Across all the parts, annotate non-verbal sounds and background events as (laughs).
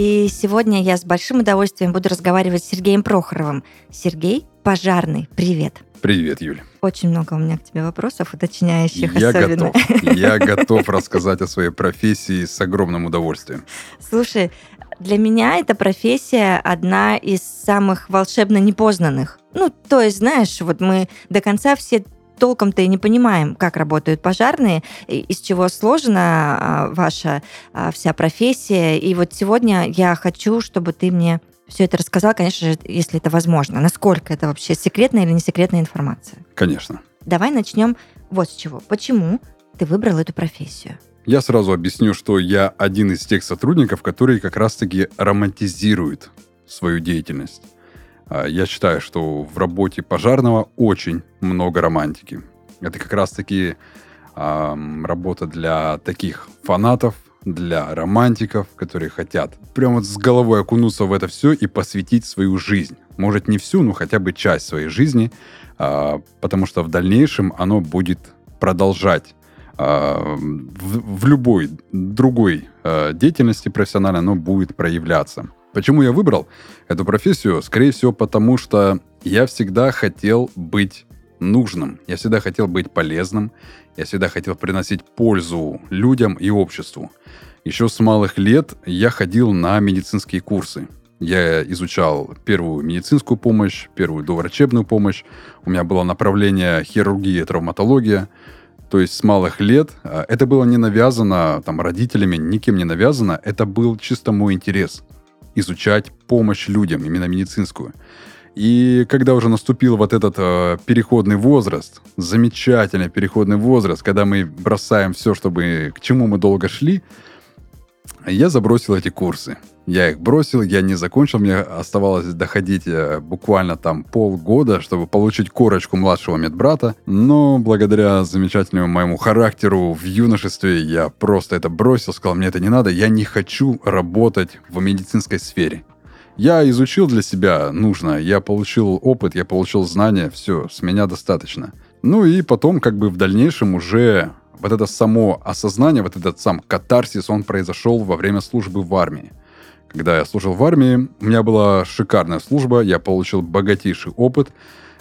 И сегодня я с большим удовольствием буду разговаривать с Сергеем Прохоровым. Сергей, пожарный, привет. Привет, Юля. Очень много у меня к тебе вопросов, уточняющих Я особенно. готов. Я готов рассказать о своей профессии с огромным удовольствием. Слушай, для меня эта профессия одна из самых волшебно непознанных. Ну, то есть, знаешь, вот мы до конца все толком-то и не понимаем, как работают пожарные, из чего сложена а, ваша а, вся профессия. И вот сегодня я хочу, чтобы ты мне все это рассказал, конечно же, если это возможно. Насколько это вообще секретная или не секретная информация? Конечно. Давай начнем вот с чего. Почему ты выбрал эту профессию? Я сразу объясню, что я один из тех сотрудников, которые как раз-таки романтизируют свою деятельность. А, Я считаю, что в работе пожарного очень много романтики. Это как раз-таки ам, работа для таких фанатов, для романтиков, которые хотят прям вот с головой окунуться в это все и посвятить свою жизнь. Может, не всю, но хотя бы часть своей жизни, а, потому что в дальнейшем оно будет продолжать а, в, в любой другой а, деятельности профессиональной оно будет проявляться. Почему я выбрал эту профессию? Скорее всего, потому что я всегда хотел быть нужным. Я всегда хотел быть полезным. Я всегда хотел приносить пользу людям и обществу. Еще с малых лет я ходил на медицинские курсы. Я изучал первую медицинскую помощь, первую доврачебную помощь. У меня было направление хирургия и травматология. То есть с малых лет а, это было не навязано там, родителями, никем не навязано. Это был чисто мой интерес изучать помощь людям, именно медицинскую. И когда уже наступил вот этот э, переходный возраст, замечательный переходный возраст, когда мы бросаем все, чтобы к чему мы долго шли, я забросил эти курсы. Я их бросил, я не закончил, мне оставалось доходить э, буквально там полгода, чтобы получить корочку младшего медбрата. Но благодаря замечательному моему характеру в юношестве я просто это бросил, сказал, мне это не надо, я не хочу работать в медицинской сфере. Я изучил для себя нужно, я получил опыт, я получил знания, все, с меня достаточно. Ну и потом, как бы в дальнейшем уже вот это само осознание, вот этот сам катарсис, он произошел во время службы в армии. Когда я служил в армии, у меня была шикарная служба, я получил богатейший опыт.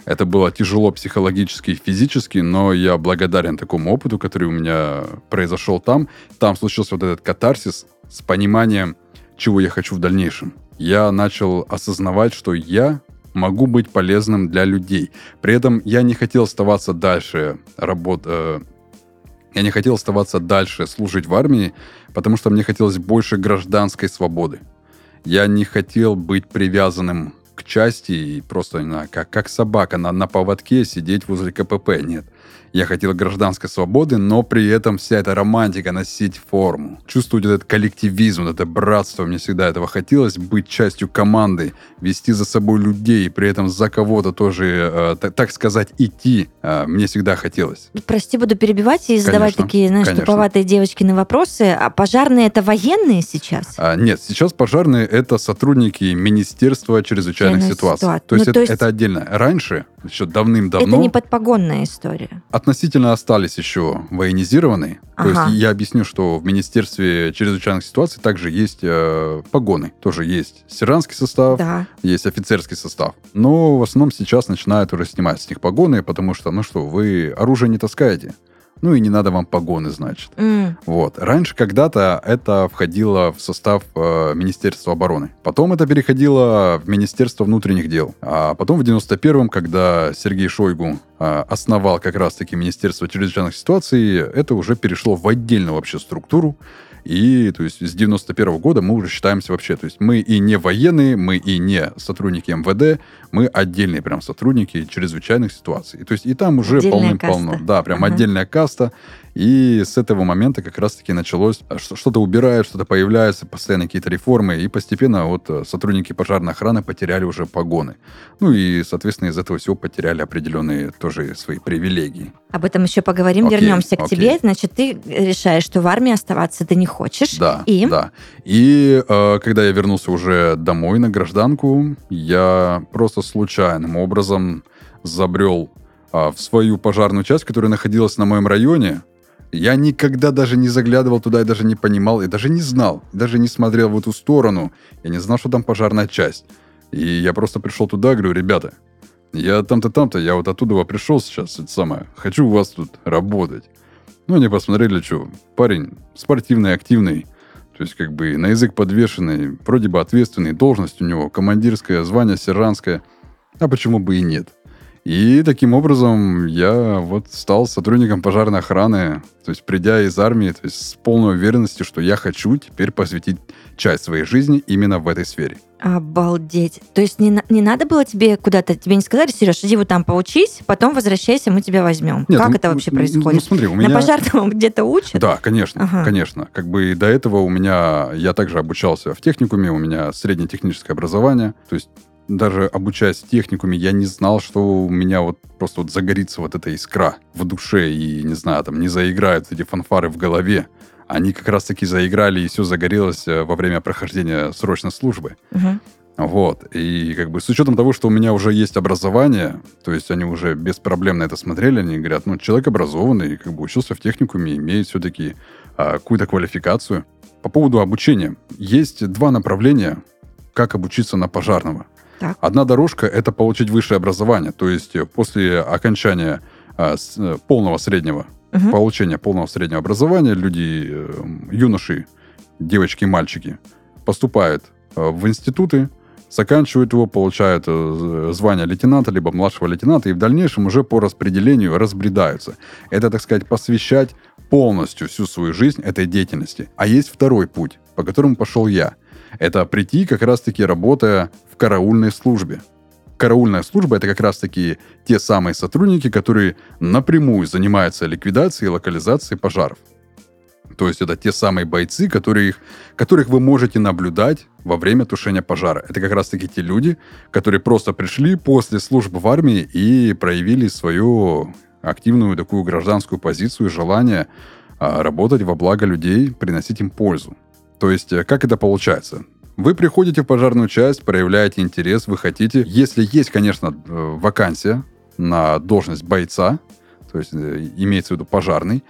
Это было тяжело психологически и физически, но я благодарен такому опыту, который у меня произошел там. Там случился вот этот катарсис с пониманием, чего я хочу в дальнейшем. Я начал осознавать, что я могу быть полезным для людей. При этом я не хотел оставаться дальше работ, э, я не хотел оставаться дальше служить в армии, потому что мне хотелось больше гражданской свободы. Я не хотел быть привязанным к части и просто не знаю, как, как собака на, на поводке сидеть возле КПП. Нет. Я хотел гражданской свободы, но при этом вся эта романтика носить форму. Чувствовать этот коллективизм, это братство. Мне всегда этого хотелось, быть частью команды, вести за собой людей, и при этом за кого-то тоже, э, так, так сказать, идти. Э, мне всегда хотелось. Прости, буду перебивать и задавать Конечно, такие, знаешь, конечно. туповатые девочкины вопросы. А пожарные это военные сейчас? А, нет, сейчас пожарные это сотрудники Министерства чрезвычайных ситуаций. ситуаций. То есть, Ну, это, то есть- это отдельно. Раньше, еще давным-давно, Это не подпогонная история. Относительно остались еще военизированные. То Ага. есть я объясню, что в Министерстве чрезвычайных ситуаций также есть э, погоны. Тоже есть сержантский состав, Да. есть офицерский состав. Но в основном сейчас начинают уже снимать с них погоны, потому что, ну что, вы оружие не таскаете. Ну и не надо вам погоны, значит. М, Вот. Раньше когда-то это входило в состав э, Министерства обороны. Потом это переходило в Министерство внутренних дел. А потом в 91-м, когда Сергей Шойгу э, основал как раз-таки Министерство чрезвычайных ситуаций, это уже перешло в отдельную вообще структуру. И, то есть, с 91 года мы уже считаемся вообще, то есть, мы и не военные, мы и не сотрудники МВД, мы отдельные прям сотрудники чрезвычайных ситуаций. То есть, и там уже полным-полно. Да, прям Ага. отдельная каста. И с этого момента как раз-таки началось, а, что- что-то убирают, что-то появляется, постоянно какие-то реформы, и постепенно вот э, сотрудники пожарной охраны потеряли уже погоны. Ну и, соответственно, из этого всего потеряли определенные тоже свои привилегии. Об этом еще поговорим, Окей, вернемся к окей. тебе. Значит, ты решаешь, что в армии оставаться ты не хочешь. Да, И? да. И э, когда я вернулся уже домой на гражданку, я просто случайным образом забрел а, в свою пожарную часть, которая находилась на моем районе. Я никогда даже не заглядывал туда, и даже не понимал, и даже не знал, даже не смотрел в эту сторону. Я не знал, что там пожарная часть. И я просто пришел туда, говорю, ребята, я там-то, там-то, я вот оттуда пришел сейчас, это самое, хочу у вас тут работать. Ну, они посмотрели, что парень спортивный, активный, то есть как бы на язык подвешенный, вроде бы ответственный, должность у него командирская, звание сержантское, а почему бы и нет? И таким образом я вот стал сотрудником пожарной охраны, то есть придя из армии, то есть с полной уверенностью, что я хочу теперь посвятить часть своей жизни именно в этой сфере. Обалдеть. То есть не, не надо было тебе куда-то, тебе не сказали, Сереж, иди вот там поучись, потом возвращайся, мы тебя возьмем. Нет, как ну, это вообще ну, происходит? Ну, смотри, у меня... На пожарном (laughs) где-то учат? Да, конечно, Ага. конечно. Как бы до этого у меня, я также обучался в техникуме, у меня среднее техническое образование, то есть даже обучаясь техникуме, я не знал, что у меня вот просто вот загорится вот эта искра в душе и, не знаю, там не заиграют эти фанфары в голове. Они как раз-таки заиграли, и все загорелось э, во время прохождения срочной службы. Мгм. Вот. И как бы с учетом того, что у меня уже есть образование, то есть они уже без проблем на это смотрели, они говорят, ну, человек образованный, как бы учился в техникуме, имеет все-таки а, какую-то квалификацию. По поводу обучения. Есть два направления, как обучиться на пожарного. Так. Одна дорожка – это получить высшее образование, то есть э, после окончания а, с- э, полного среднего, Мгм. получения полного среднего образования, люди, э, юноши, девочки и мальчики поступают в институты, заканчивают его, получают звание лейтенанта, либо младшего лейтенанта, и в дальнейшем уже по распределению разбредаются. Это, так сказать, посвящать полностью всю свою жизнь этой деятельности. А есть второй путь, по которому пошел я. Это прийти как раз-таки работая в караульной службе. Караульная служба это как раз-таки те самые сотрудники, которые напрямую занимаются ликвидацией и локализацией пожаров. То есть это те самые бойцы, которые, которых вы можете наблюдать во время тушения пожара. Это как раз-таки те люди, которые просто пришли после службы в армии и проявили свою активную такую гражданскую позицию и желание а, работать во благо людей, приносить им пользу. То есть э, как это получается? Вы приходите в пожарную часть, проявляете интерес, вы хотите. Если есть, конечно, э, вакансия на должность бойца, то есть э, имеется в виду пожарный,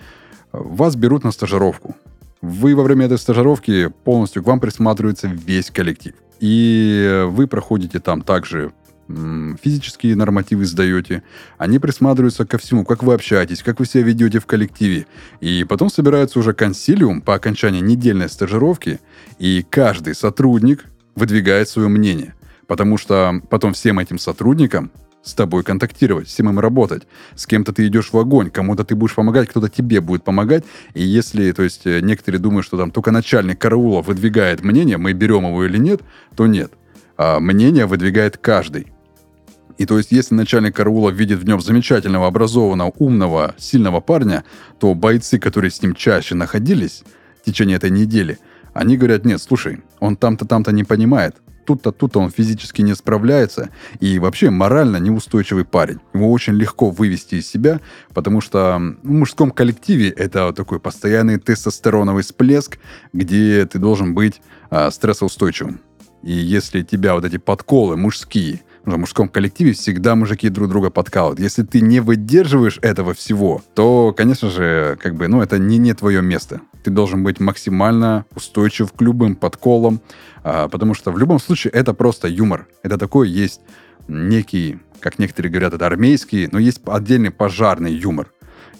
вас берут на стажировку. Вы во время этой стажировки полностью к вам присматривается весь коллектив. И вы проходите там также физические нормативы сдаете, они присматриваются ко всему, как вы общаетесь, как вы себя ведете в коллективе. И потом собирается уже консилиум по окончании недельной стажировки, и каждый сотрудник выдвигает свое мнение. Потому что потом всем этим сотрудникам с тобой контактировать, всем им работать. С кем-то ты идешь в огонь, кому-то ты будешь помогать, кто-то тебе будет помогать. И если, то есть, э, некоторые думают, что там только начальник караула выдвигает мнение, мы берем его или нет, то нет. А мнение выдвигает каждый. И то есть, если начальник караула видит в нем замечательного, образованного, умного, сильного парня, то бойцы, которые с ним чаще находились в течение этой недели, они говорят, нет, слушай, он там-то, там-то не понимает, тут-то, тут-то он физически не справляется, и вообще морально неустойчивый парень. Его очень легко вывести из себя, потому что в мужском коллективе это такой постоянный тестостероновый всплеск, где ты должен быть а, стрессоустойчивым. И если тебя вот эти подколы мужские, в мужском коллективе всегда мужики друг друга подкалывают. Если ты не выдерживаешь этого всего, то, конечно же, как бы, ну, это не, не твое место. Ты должен быть максимально устойчив к любым подколам, а, потому что в любом случае это просто юмор. Это такой есть некий, как некоторые говорят, это армейский, но есть отдельный пожарный юмор.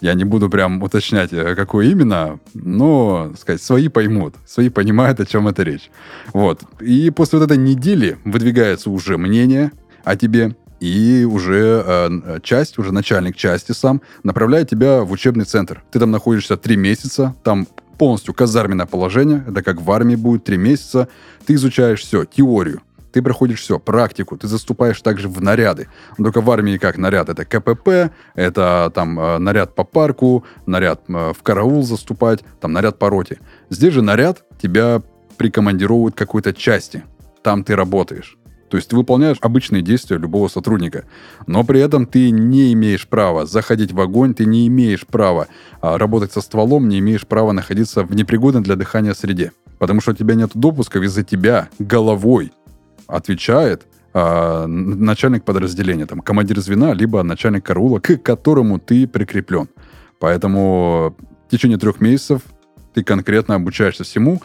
Я не буду прям уточнять, э, какой именно, но, сказать, свои поймут, свои понимают, о чем это речь. Вот. И после вот этой недели выдвигается уже мнение о тебе, и уже э, часть, уже начальник части сам направляет тебя в учебный центр. Ты там находишься три месяца, там полностью казарменное положение. Это как в армии будет три месяца. Ты изучаешь все, теорию. Ты проходишь все, практику, ты заступаешь также в наряды. Но только в армии как наряд? Это КПП, это там э, наряд по парку, наряд э, в караул заступать, там наряд по роте. Здесь же наряд тебя прикомандировывают к какой-то части. Там ты работаешь. То есть ты выполняешь обычные действия любого сотрудника. Но при этом ты не имеешь права заходить в огонь, ты не имеешь права а, работать со стволом, не имеешь права находиться в непригодной для дыхания среде. Потому что у тебя нет допусков, из-за тебя головой отвечает а, начальник подразделения, там, командир звена, либо начальник караула, к которому ты прикреплен. Поэтому в течение трех месяцев ты конкретно обучаешься всему.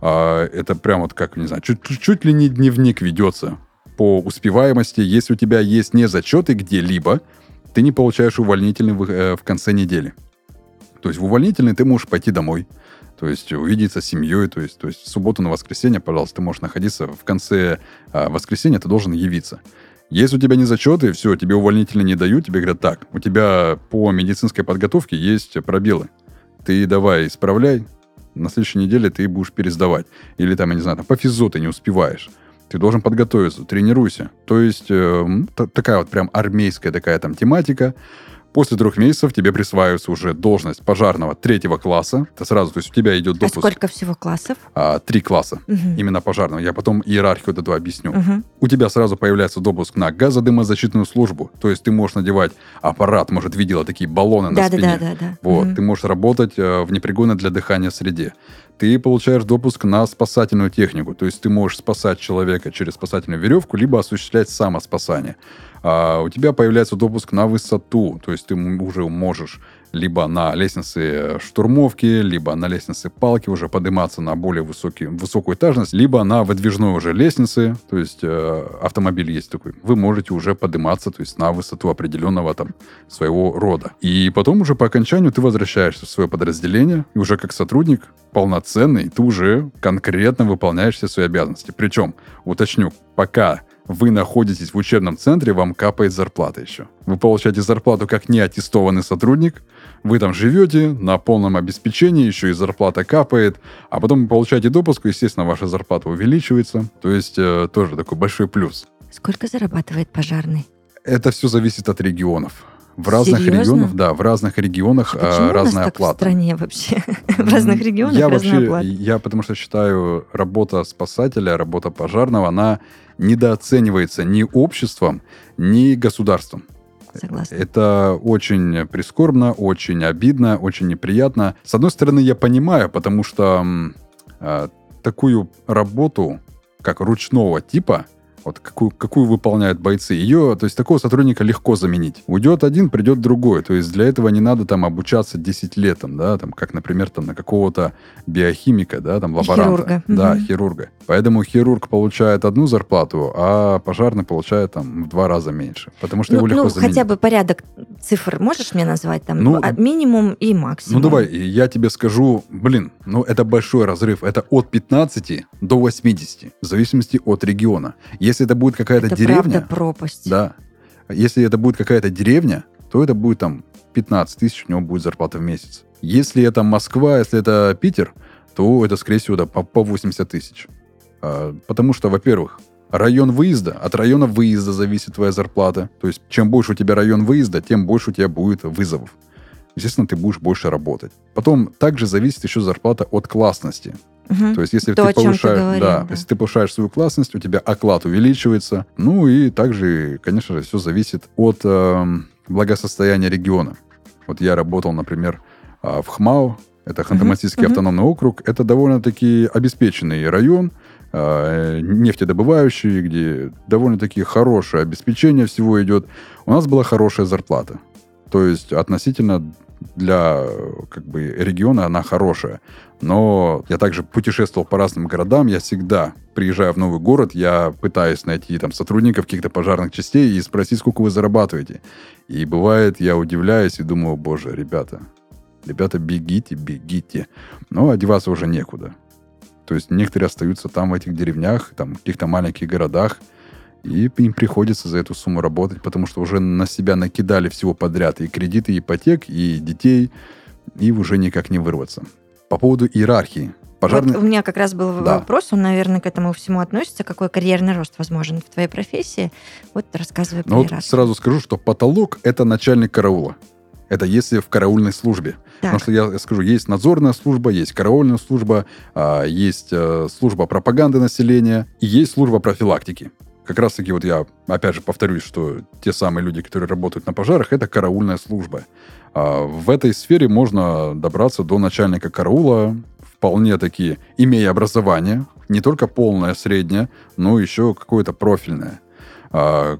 А, это прям вот как, не знаю, чуть, чуть ли не дневник ведется по успеваемости, если у тебя есть не зачеты где-либо, ты не получаешь увольнительный в, э, в конце недели. То есть в увольнительный ты можешь пойти домой, то есть увидеться с семьей, то есть, то есть в субботу на воскресенье, пожалуйста, ты можешь находиться в конце э, воскресенья, ты должен явиться. Если у тебя не зачеты, все, тебе увольнительно не дают, тебе говорят, так, у тебя по медицинской подготовке есть пробелы. Ты давай исправляй, на следующей неделе ты будешь пересдавать. Или там, я не знаю, там, по физо ты не успеваешь ты должен подготовиться, тренируйся. То есть э, такая вот прям армейская такая там тематика. После трех месяцев тебе присваивается уже должность пожарного третьего класса. Это сразу, то есть у тебя идет А допуск. сколько всего классов? А, три класса Мгм. именно пожарного. Я потом иерархию эту объясню. Мгм. У тебя сразу появляется допуск на газодымозащитную службу. То есть ты можешь надевать аппарат, может, видела такие баллоны на Да, да, спине. да, да, да. Вот, Мгм. ты можешь работать э, в непригодной для дыхания среде. Ты получаешь допуск на спасательную технику, то есть ты можешь спасать человека через спасательную веревку, либо осуществлять самоспасание. А у тебя появляется допуск на высоту, то есть ты уже можешь либо на лестнице штурмовки, либо на лестнице палки уже подниматься на более высокий, высокую этажность, либо на выдвижной уже лестнице, то есть э, автомобиль есть такой, вы можете уже подниматься, то есть на высоту определенного там своего рода. И потом уже по окончанию ты возвращаешься в свое подразделение, и уже как сотрудник полноценный, ты уже конкретно выполняешь все свои обязанности. Причем, уточню, пока вы находитесь в учебном центре, вам капает зарплата еще. Вы получаете зарплату как неаттестованный сотрудник, вы там живете на полном обеспечении, еще и зарплата капает, а потом вы получаете допуск, и, естественно, ваша зарплата увеличивается. То есть э, тоже такой большой плюс. Сколько зарабатывает пожарный? Это все зависит от регионов. В разных Серьезно? регионах, да, в разных регионах э, Почему у нас разная так в оплата. стране вообще? (laughs) В разных регионах я разная вообще, оплата. я потому что считаю, работа спасателя, работа пожарного, она недооценивается ни обществом, ни государством. Согласна. Это очень прискорбно, очень обидно, очень неприятно. С одной стороны, я понимаю, потому что э, такую работу, как ручного типа, вот какую, какую выполняют бойцы, ее, то есть такого сотрудника легко заменить. Уйдет один, придет другой. То есть для этого не надо там обучаться 10 лет, там, да, там, как, например, там, на какого-то биохимика, да, там, лаборанта. Хирурга. Да, Мгм. хирурга. Поэтому хирург получает одну зарплату, а пожарный получает там в два раза меньше. Потому что Ну, его легко ну, заменить. хотя бы порядок цифр можешь мне назвать? Там Ну, а, минимум и Ну максимум. давай, я тебе скажу, блин, ну это большой разрыв. Это от 15 до 80, в зависимости от региона. Если это будет какая-то Это деревня, правда пропасть. да, если это будет какая-то деревня, то это будет там 15 тысяч, у него будет зарплата в месяц. Если это Москва, если это Питер, то это, скорее всего, да, по, по 80 тысяч. А, потому что, во-первых, район выезда, от района выезда зависит твоя зарплата. То есть, чем больше у тебя район выезда, тем больше у тебя будет вызовов. Естественно, ты будешь больше работать. Потом также зависит еще зарплата от классности. Мгм. То есть, если То, ты чем ты повышаешь, говорил, да, да. если ты повышаешь свою классность, у тебя оклад увеличивается. Ну и также, конечно же, все зависит от эм, благосостояния региона. Вот я работал, например, а, в ХМАО, это Ханты-Мансийский мгм. автономный округ. Это довольно-таки обеспеченный район, а, нефтедобывающий, где довольно-таки хорошее обеспечение всего идет. У нас была хорошая зарплата. То есть относительно для э, как бы региона она хорошая. Но я также путешествовал по разным городам. Я всегда, приезжая в новый город, я пытаюсь найти там сотрудников каких-то пожарных частей и спросить, сколько вы зарабатываете. И бывает, я удивляюсь и думаю, боже, ребята, ребята, бегите, бегите. Но одеваться уже некуда. То есть некоторые остаются там в этих деревнях, там в каких-то маленьких городах, и им приходится за эту сумму работать, потому что уже на себя накидали всего подряд. И кредиты, и ипотек, и детей, и уже никак не вырваться. По поводу иерархии. Пожарный... Вот у меня как раз был Да. вопрос, он, наверное, к этому всему относится. Какой карьерный рост возможен в твоей профессии? Вот рассказывай про Но Ну, вот сразу скажу, что потолок – это начальник караула. Это если в караульной службе. Потому Так. что я скажу, есть надзорная служба, есть караульная служба, а, есть э, служба пропаганды населения и есть служба профилактики. Как раз таки вот я, опять же, повторюсь, что те самые люди, которые работают на пожарах, это караульная служба. А, В этой сфере можно добраться до начальника караула вполне таки, имея образование, не только полное, среднее, но еще какое-то профильное. А,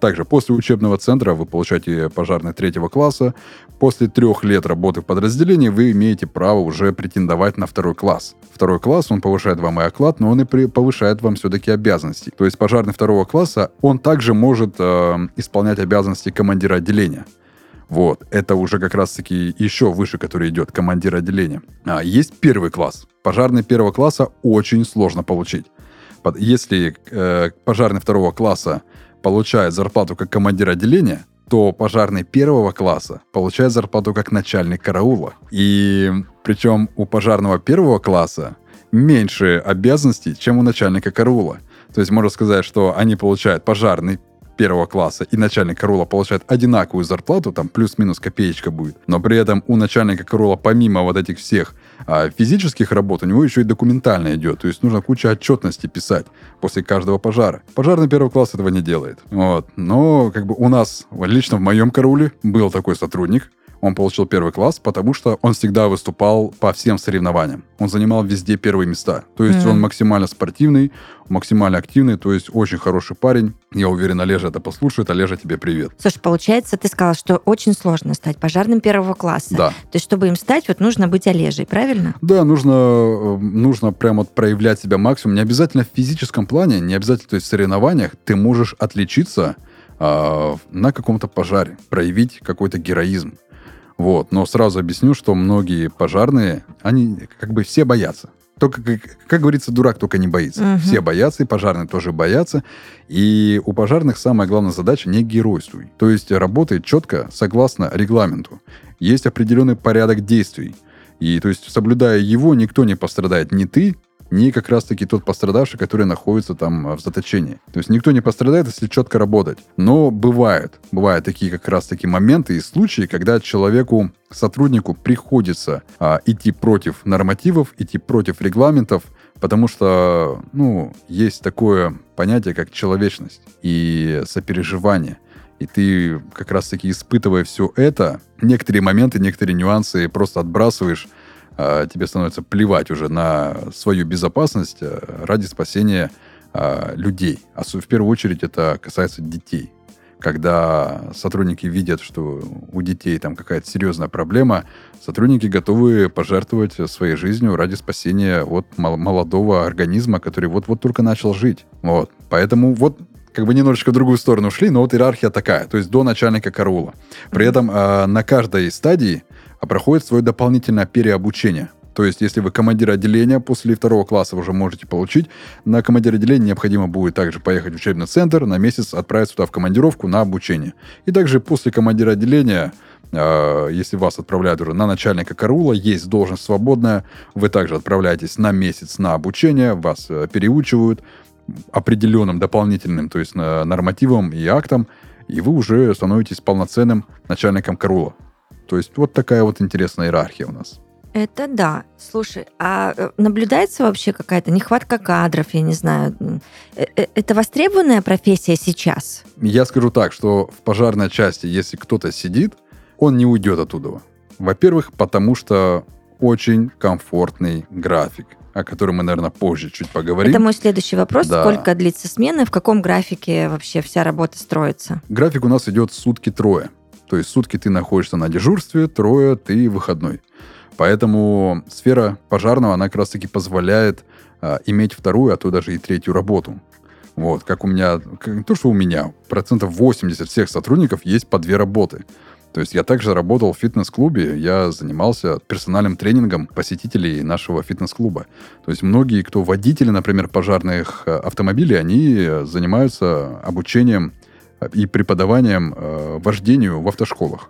Также после учебного центра вы получаете пожарный третьего класса. После трех лет работы в подразделении вы имеете право уже претендовать на второй класс. Второй класс, он повышает вам и оклад, но он и при- повышает вам все-таки обязанности. То есть пожарный второго класса, он также может э, исполнять обязанности командира отделения. Вот, это уже как раз-таки еще выше, который идет, командир отделения. А, есть первый класс. Пожарный первого класса очень сложно получить. Если э, пожарный второго класса получает зарплату как командир отделения, то пожарный первого класса получает зарплату как начальник караула. И причем у пожарного первого класса меньше обязанностей, чем у начальника караула. То есть можно сказать, что они получают пожарный первого класса и начальник караула получает одинаковую зарплату, там плюс-минус копеечка будет. Но при этом у начальника караула, помимо вот этих всех а, физических работ, у него еще и документально идет. То есть нужно куча отчетности писать после каждого пожара. Пожарный первого класса этого не делает. Вот. Но как бы у нас, лично в моем карауле, был такой сотрудник, он получил первый класс, потому что он всегда выступал по всем соревнованиям. Он занимал везде первые места. То есть Мгм. он максимально спортивный, максимально активный, то есть очень хороший парень. Я уверен, Олежа это послушает. Олежа, тебе привет. Слушай, получается, ты сказал, что очень сложно стать пожарным первого класса. Да. То есть, чтобы им стать, вот нужно быть Олежей, правильно? Да, нужно, э, нужно прям вот проявлять себя максимум. Не обязательно в физическом плане, не обязательно, то есть в соревнованиях ты можешь отличиться а, на каком-то пожаре, проявить какой-то героизм. Вот. Но сразу объясню, что многие пожарные, они как бы все боятся. Только, как, как говорится, дурак только не боится. Мгм. Все боятся, и пожарные тоже боятся. И у пожарных самая главная задача не геройствуй. То есть работает четко, согласно регламенту. Есть определенный порядок действий. И то есть, соблюдая его, никто не пострадает. Ни ты, ни как раз-таки тот пострадавший, который находится там э, в заточении. То есть никто не пострадает, если четко работать. Но бывают, бывают такие как раз-таки моменты и случаи, когда человеку, сотруднику приходится а, идти против нормативов, идти против регламентов, потому что, ну, есть такое понятие, как человечность и сопереживание. И ты как раз-таки испытывая все это, некоторые моменты, некоторые нюансы просто отбрасываешь, а, тебе становится плевать уже на свою безопасность а, ради спасения а, людей. А в первую очередь это касается детей. Когда сотрудники видят, что у детей там какая-то серьезная проблема, сотрудники готовы пожертвовать своей жизнью ради спасения вот мол- молодого организма, который вот-вот только начал жить. Вот. Поэтому вот как бы немножечко в другую сторону ушли, но вот иерархия такая, то есть до начальника караула. При этом э, на каждой стадии а, проходит свое дополнительное переобучение. То есть, если вы командир отделения, после второго класса уже можете получить. На командир отделения необходимо будет также поехать в учебный центр, на месяц отправиться туда в командировку на обучение. И также после командира отделения, э, если вас отправляют уже на начальника караула, есть должность свободная, вы также отправляетесь на месяц на обучение, вас э, переучивают определенным дополнительным, то есть э, нормативом и актом, и вы уже становитесь полноценным начальником караула. То есть вот такая вот интересная иерархия у нас. Это да. Слушай, а э, наблюдается вообще какая-то нехватка кадров, я не знаю. Э, э, Это востребованная профессия сейчас? Я скажу так, что в пожарной части, если кто-то сидит, он не уйдет оттуда. Во-первых, потому что очень комфортный график, о котором мы, наверное, позже чуть поговорим. Это мой следующий вопрос. Да. Сколько длится смена, в каком графике вообще вся работа строится? График у нас идет сутки трое. То есть сутки ты находишься на дежурстве, трое ты выходной. Поэтому сфера пожарного, она как раз-таки позволяет а, иметь вторую, а то даже и третью работу. Вот, как у меня, как- не то, что у меня, процентов 80 всех сотрудников есть по две работы. То есть я также работал в фитнес-клубе, я занимался персональным тренингом посетителей нашего фитнес-клуба. То есть многие, кто водители, например, пожарных э, автомобилей, они занимаются обучением и преподаванием э, вождению в автошколах.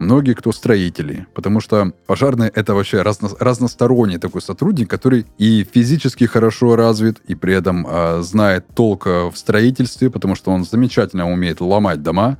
многие кто строители, потому что пожарный это вообще разно- разносторонний такой сотрудник, который и физически хорошо развит, и при этом а, знает толк а, в строительстве, потому что он замечательно умеет ломать дома,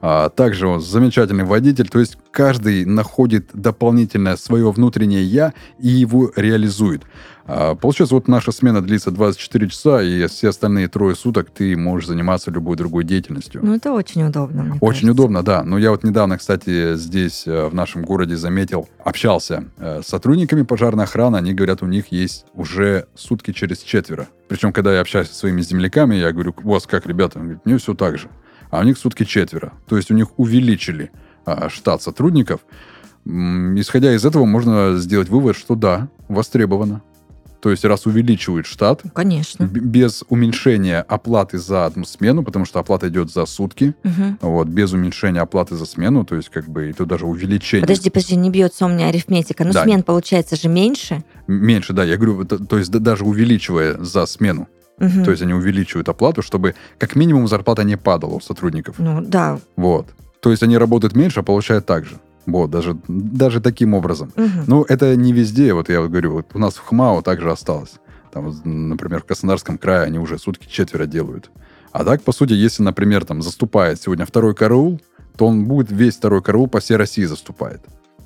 а, также он замечательный водитель, то есть каждый находит дополнительное свое внутреннее «я» и его реализует. А, Получается, вот наша смена длится 24 часа, и все остальные трое суток ты можешь заниматься любой другой деятельностью. Ну, это очень удобно, мне Очень кажется. удобно, да. Но я вот недавно, кстати, здесь, э, в нашем городе, заметил, общался э, с сотрудниками пожарной охраны. Они говорят, у них есть уже сутки через четверо. Причем, когда я общаюсь со своими земляками, я говорю, у вас как, ребята? Они говорят, мне все так же. А у них сутки четверо. То есть у них увеличили а, штат сотрудников. Исходя из этого, можно сделать вывод, что да, востребовано. То есть раз увеличивают штат, Конечно. без уменьшения оплаты за одну смену, потому что оплата идет за сутки, Мгм. вот, без уменьшения оплаты за смену, то есть как бы это даже увеличение. Подожди, подожди, не бьется у меня арифметика. Ну, Да. смен получается же меньше. Меньше, да, я говорю, это- то есть да- даже увеличивая за смену. Мгм. То есть они увеличивают оплату, чтобы как минимум зарплата не падала у сотрудников. Ну, да. Вот. То есть они работают меньше, а получают так же. Вот, даже, даже таким образом. Мгм. Ну, это не везде, вот я вот говорю, вот у нас в ХМАО также осталось. Там, например, в Краснодарском крае они уже сутки четверо делают. А так, по сути, если, например, там заступает сегодня второй караул, то он будет весь второй караул по всей России заступает.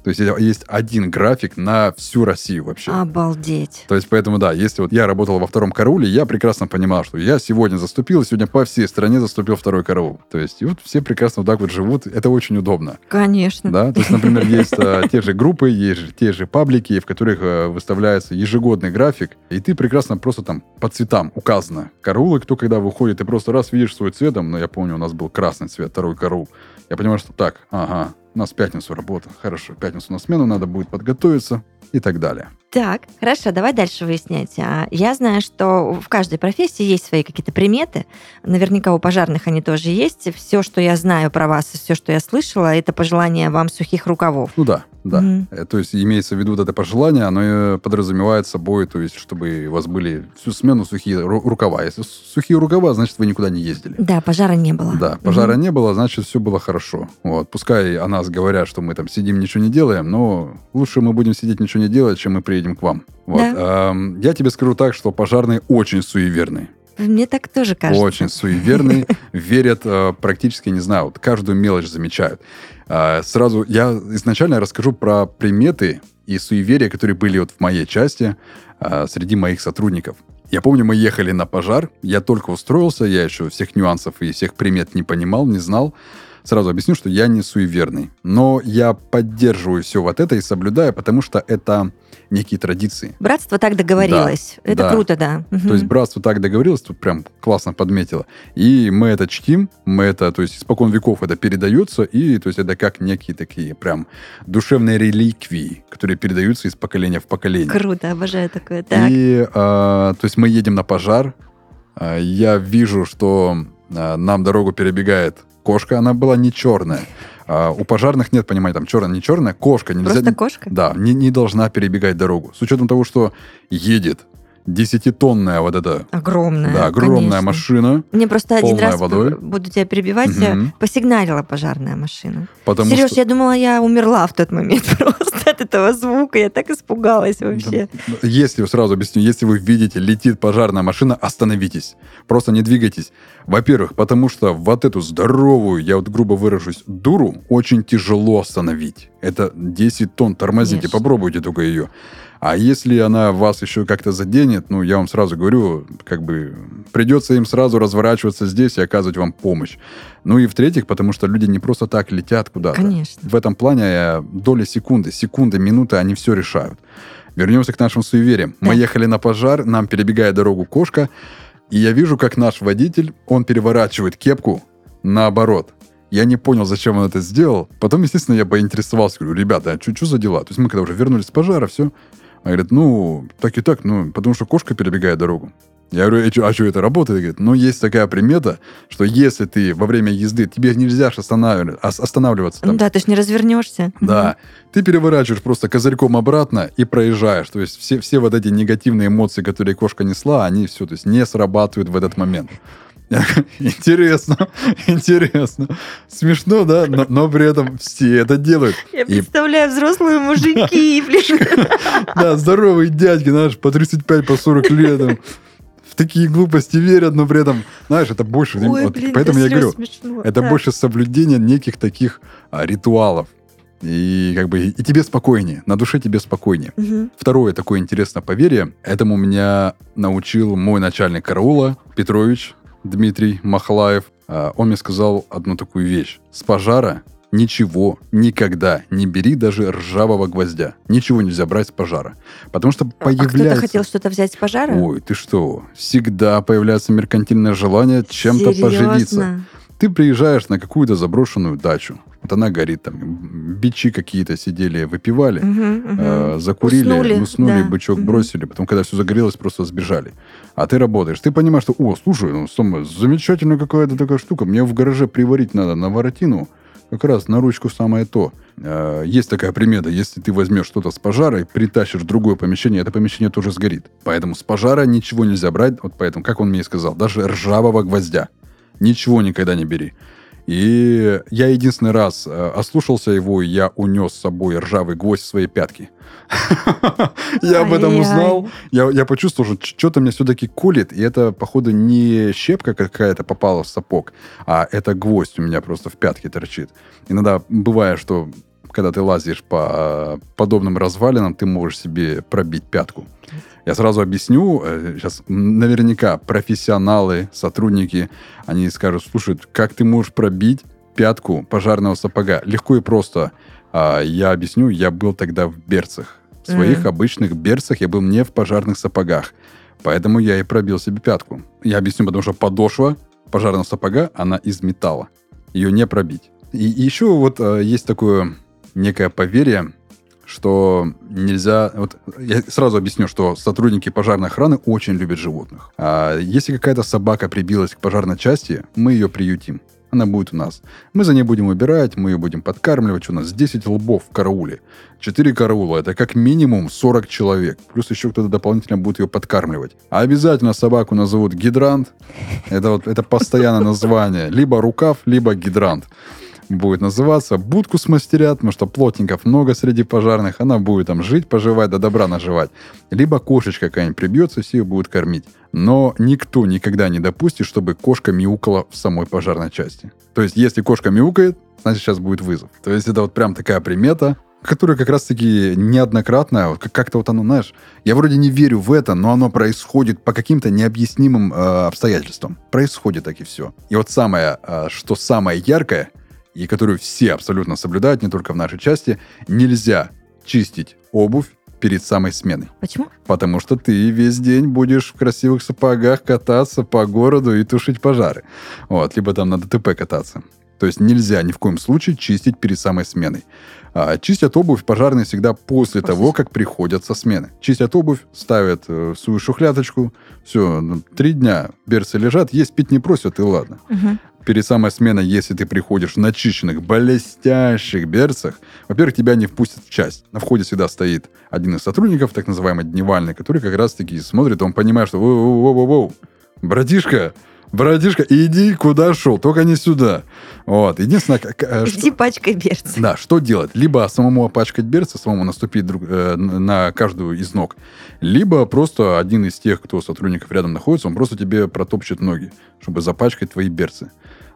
То есть есть один график на всю Россию вообще. Обалдеть. То есть, поэтому, да, если вот я работал во втором карауле, я прекрасно понимал, что я сегодня заступил, сегодня по всей стране заступил второй караул. То есть, и вот все прекрасно вот так вот живут. Это очень удобно. Конечно. Да? То есть, например, есть а, те же группы, есть те же паблики, в которых а, выставляется ежегодный график, и ты прекрасно просто там по цветам указано. Караулы, кто когда выходит, ты просто раз видишь свой цветом, но я помню, у нас был красный цвет, второй караул. Я понимаю, что так, ага, у нас в пятницу работа, хорошо, в пятницу на смену надо будет подготовиться и так далее. Так, хорошо, давай дальше выяснять. А, Я знаю, что в каждой профессии есть свои какие-то приметы. Наверняка у пожарных они тоже есть. Все, что я знаю про вас, все, что я слышала, это пожелание вам сухих рукавов. Ну да, да. Э, То есть имеется в виду вот это пожелание, оно э, подразумевает собой, то есть чтобы у вас были всю смену сухие ру- рукава. Если сухие рукава, значит вы никуда не ездили. Да, пожара не было. Да, пожара не было, значит, все было хорошо. Вот. Пускай о нас говорят, что мы там сидим, ничего не делаем, но лучше мы будем сидеть, ничего не делать, чем мы приедем к вам. Вот. Эм, я тебе скажу так, что пожарные очень суеверные. Мне так тоже кажется. Очень суеверные, верят э, практически, не знаю, вот каждую мелочь замечают. А, Сразу я изначально расскажу про приметы и суеверия, которые были вот в моей части а, среди моих сотрудников. Я помню, мы ехали на пожар, я только устроился, я еще всех нюансов и всех примет не понимал, не знал. Сразу объясню, что я не суеверный, но я поддерживаю все вот это и соблюдаю, потому что это некие традиции. Братство так договорилось. это да. круто, да. Мгм. То есть братство так договорилось, тут прям классно подметило. И мы это чтим, мы это, то есть испокон веков это передается, и то есть это как некие такие прям душевные реликвии, которые передаются из поколения в поколение. Круто, обожаю такое. Так. И, а, то есть мы едем на пожар, а, я вижу, что а, нам дорогу перебегает кошка, она была не черная. А, у пожарных нет понимания, там черная, не черная, кошка. Нельзя, Просто кошка? Да, не, не должна перебегать дорогу. С учетом того, что едет десятитонная вот эта Огромная. да, огромная конечно. машина, Мне просто один раз, водой. буду тебя перебивать, Мгм. посигналила пожарная машина. потому Сереж, что... я думала, я умерла в тот момент (laughs) просто от этого звука. Я так испугалась вообще. Если, сразу объясню, если вы видите, летит пожарная машина, остановитесь. Просто не двигайтесь. Во-первых, потому что вот эту здоровую, я вот грубо выражусь, дуру очень тяжело остановить. Это 10 тонн, тормозите, Конечно. попробуйте только ее. А если она вас еще как-то заденет, ну, я вам сразу говорю, как бы придется им сразу разворачиваться здесь и оказывать вам помощь. Ну и в-третьих, потому что люди не просто так летят куда-то. Конечно. В этом плане э, доли секунды, секунды, минуты, они все решают. Вернемся к нашим суевериям. Мы Так. ехали на пожар, нам перебегает дорогу кошка, и я вижу, как наш водитель, он переворачивает кепку наоборот. Я не понял, зачем он это сделал. Потом, естественно, я поинтересовался, говорю, ребята, а что за дела? То есть мы когда уже вернулись с пожара, все. Он говорит, ну, так и так, ну, потому что кошка перебегает дорогу. Я говорю, а что это работает? Говорит, ну, есть такая примета, что если ты во время езды, тебе нельзя останавливаться, ос- останавливаться Ну там, да, ты ж не развернешься. да. Ты переворачиваешь просто козырьком обратно и проезжаешь. То есть все, все вот эти негативные эмоции, которые кошка несла, они все то есть, не срабатывают в этот момент. (laughs) Интересно, (laughs) интересно. Смешно, да? Но, но при этом все это делают. Я И- представляю взрослые мужики. (laughs) Да, здоровые дядьки, знаешь, по 35, по 40 лет. в такие глупости верят, но при этом, знаешь, это больше... Ой, вот блин, поэтому я говорю, смешно. это Да. больше соблюдение неких таких а, ритуалов. И как бы и тебе спокойнее, на душе тебе спокойнее. Мгм. Второе такое интересное поверье, этому меня научил мой начальник караула Петрович Дмитрий Махлаев. А, Он мне сказал одну такую вещь. С пожара ничего никогда не бери, даже ржавого гвоздя. Ничего нельзя брать с пожара. Потому что А кто-то появляется... хотел что-то взять с пожара? Ой, ты что? Всегда появляется меркантильное желание чем-то поживиться. Ты приезжаешь на какую-то заброшенную дачу. Вот она горит, там бичи какие-то сидели, выпивали. Мгм, мгм. Э, закурили, Уснули, уснули, да. бычок Мгм. бросили, потом, когда все загорелось, просто сбежали. А ты работаешь, ты понимаешь, что, о, слушай, ну, самое, замечательная какая-то такая штука, мне в гараже приварить надо на воротину, как раз на ручку самое то. Э, есть такая примета, если ты возьмешь что-то с пожара и притащишь в другое помещение, это помещение тоже сгорит. Поэтому с пожара ничего нельзя брать, вот поэтому, как он мне и сказал, даже ржавого гвоздя. Ничего никогда не бери. И я единственный раз э, ослушался его, и я унес с собой ржавый гвоздь в свои пятки. (laughs) Я об этом узнал. Я, я почувствовал, что что-то меня все-таки колет, и это, походу, не щепка какая-то попала в сапог, а это гвоздь у меня просто в пятке торчит. Иногда бывает, что когда ты лазишь по э, подобным развалинам, ты можешь себе пробить пятку. Я сразу объясню, э, сейчас наверняка профессионалы, сотрудники, они скажут, слушай, как ты можешь пробить пятку пожарного сапога? Легко и просто. А, Я объясню, я был тогда в берцах. В своих Мгм. обычных берцах я был не в пожарных сапогах. Поэтому я и пробил себе пятку. Я объясню, потому что подошва пожарного сапога, она из металла. Ее не пробить. И, и еще вот э, есть такое некое поверье, что нельзя... Вот я сразу объясню, что сотрудники пожарной охраны очень любят животных. А если какая-то собака прибилась к пожарной части, мы ее приютим. Она будет у нас. Мы за ней будем убирать, мы ее будем подкармливать. У нас 10 лбов в карауле. 4 караула. Это как минимум 40 человек. Плюс еще кто-то дополнительно будет ее подкармливать. А обязательно собаку назовут гидрант. Это вот это постоянное название. Либо рукав, либо гидрант будет называться. Будку смастерят, потому что плотников много среди пожарных. Она будет там жить, поживать, до добра наживать. Либо кошечка какая-нибудь прибьется, все ее будут кормить. Но никто никогда не допустит, чтобы кошка мяукала в самой пожарной части. То есть, если кошка мяукает, значит, сейчас будет вызов. То есть, это вот прям такая примета, которая как раз-таки неоднократно, вот как- как-то вот оно, знаешь, я вроде не верю в это, но оно происходит по каким-то необъяснимым э, обстоятельствам. Происходит так и все. И вот самое, э, что самое яркое, и которую все абсолютно соблюдают, не только в нашей части, нельзя чистить обувь перед самой сменой. Почему? Потому что ты весь день будешь в красивых сапогах кататься по городу и тушить пожары. Вот, либо там на ДТП кататься. То есть нельзя ни в коем случае чистить перед самой сменой. А, чистят обувь пожарные всегда после, После того, как приходят со смены. Чистят обувь, ставят э, в свою шухлядочку. Все, три дня берцы лежат, есть пить не просят, и ладно Мгм. Перед самой сменой, если ты приходишь в начищенных, блестящих берцах, во-первых, тебя не впустят в часть. На входе всегда стоит один из сотрудников, так называемый дневальный, который как раз-таки смотрит, он понимает, что воу-воу-воу-воу, братишка, братишка, иди куда шел, только не сюда. Вот. Единственное, как- э, что- Иди пачкай берцы. да, что делать? Либо самому опачкать берцы, самому наступить друг- э, на каждую из ног, либо просто один из тех, кто сотрудников рядом находится, он просто тебе протопчет ноги, чтобы запачкать твои берцы.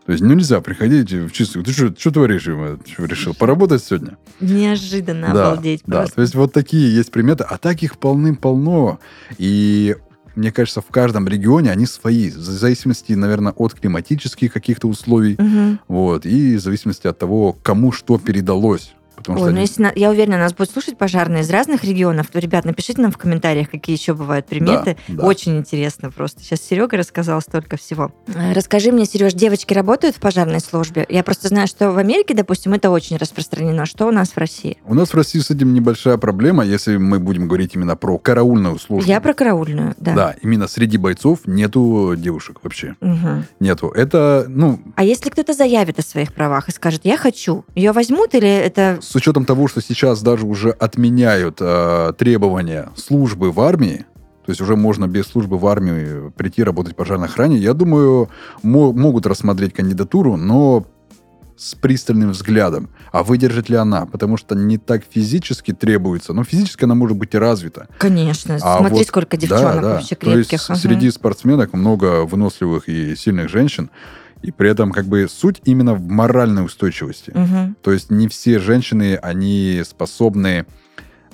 То есть нельзя приходить в чистую. Ты что, что творишь? Има? Решил поработать сегодня? Неожиданно да, обалдеть да. просто. То есть вот такие есть приметы, а так их полным-полно. И мне кажется, в каждом регионе они свои, в зависимости, наверное, от климатических каких-то условий, Мгм. вот, и в зависимости от того, кому что передалось. Потому Ой, что ну они- если на- я уверена, нас будут слушать пожарные из разных регионов, то, ребят, напишите нам в комментариях, какие еще бывают приметы. Да, да. Очень интересно просто. Сейчас Серега рассказал столько всего. Э, Расскажи мне, Сереж, девочки работают в пожарной службе? Я просто знаю, что в Америке, допустим, это очень распространено. Что у нас в России? У нас в России с этим небольшая проблема, если мы будем говорить именно про караульную службу. Я про караульную, да. Да, именно среди бойцов нету девушек вообще. Мгм. Нету. Это, ну, А если кто-то заявит о своих правах и скажет, я хочу, ее возьмут или это... с учетом того, что сейчас даже уже отменяют э, требования службы в армии, То есть уже можно без службы в армию прийти работать в пожарной охране. Я думаю, мо- могут рассмотреть кандидатуру, но с пристальным взглядом. А выдержит ли она? Потому что не так физически требуется. Но физически она может быть и развита. Конечно. А Смотри, вот- сколько Да, девчонок да. вообще То есть крепких. Ага. среди спортсменок много выносливых и сильных женщин. И при этом как бы суть именно в моральной устойчивости. Мгм. То есть не все женщины, они способны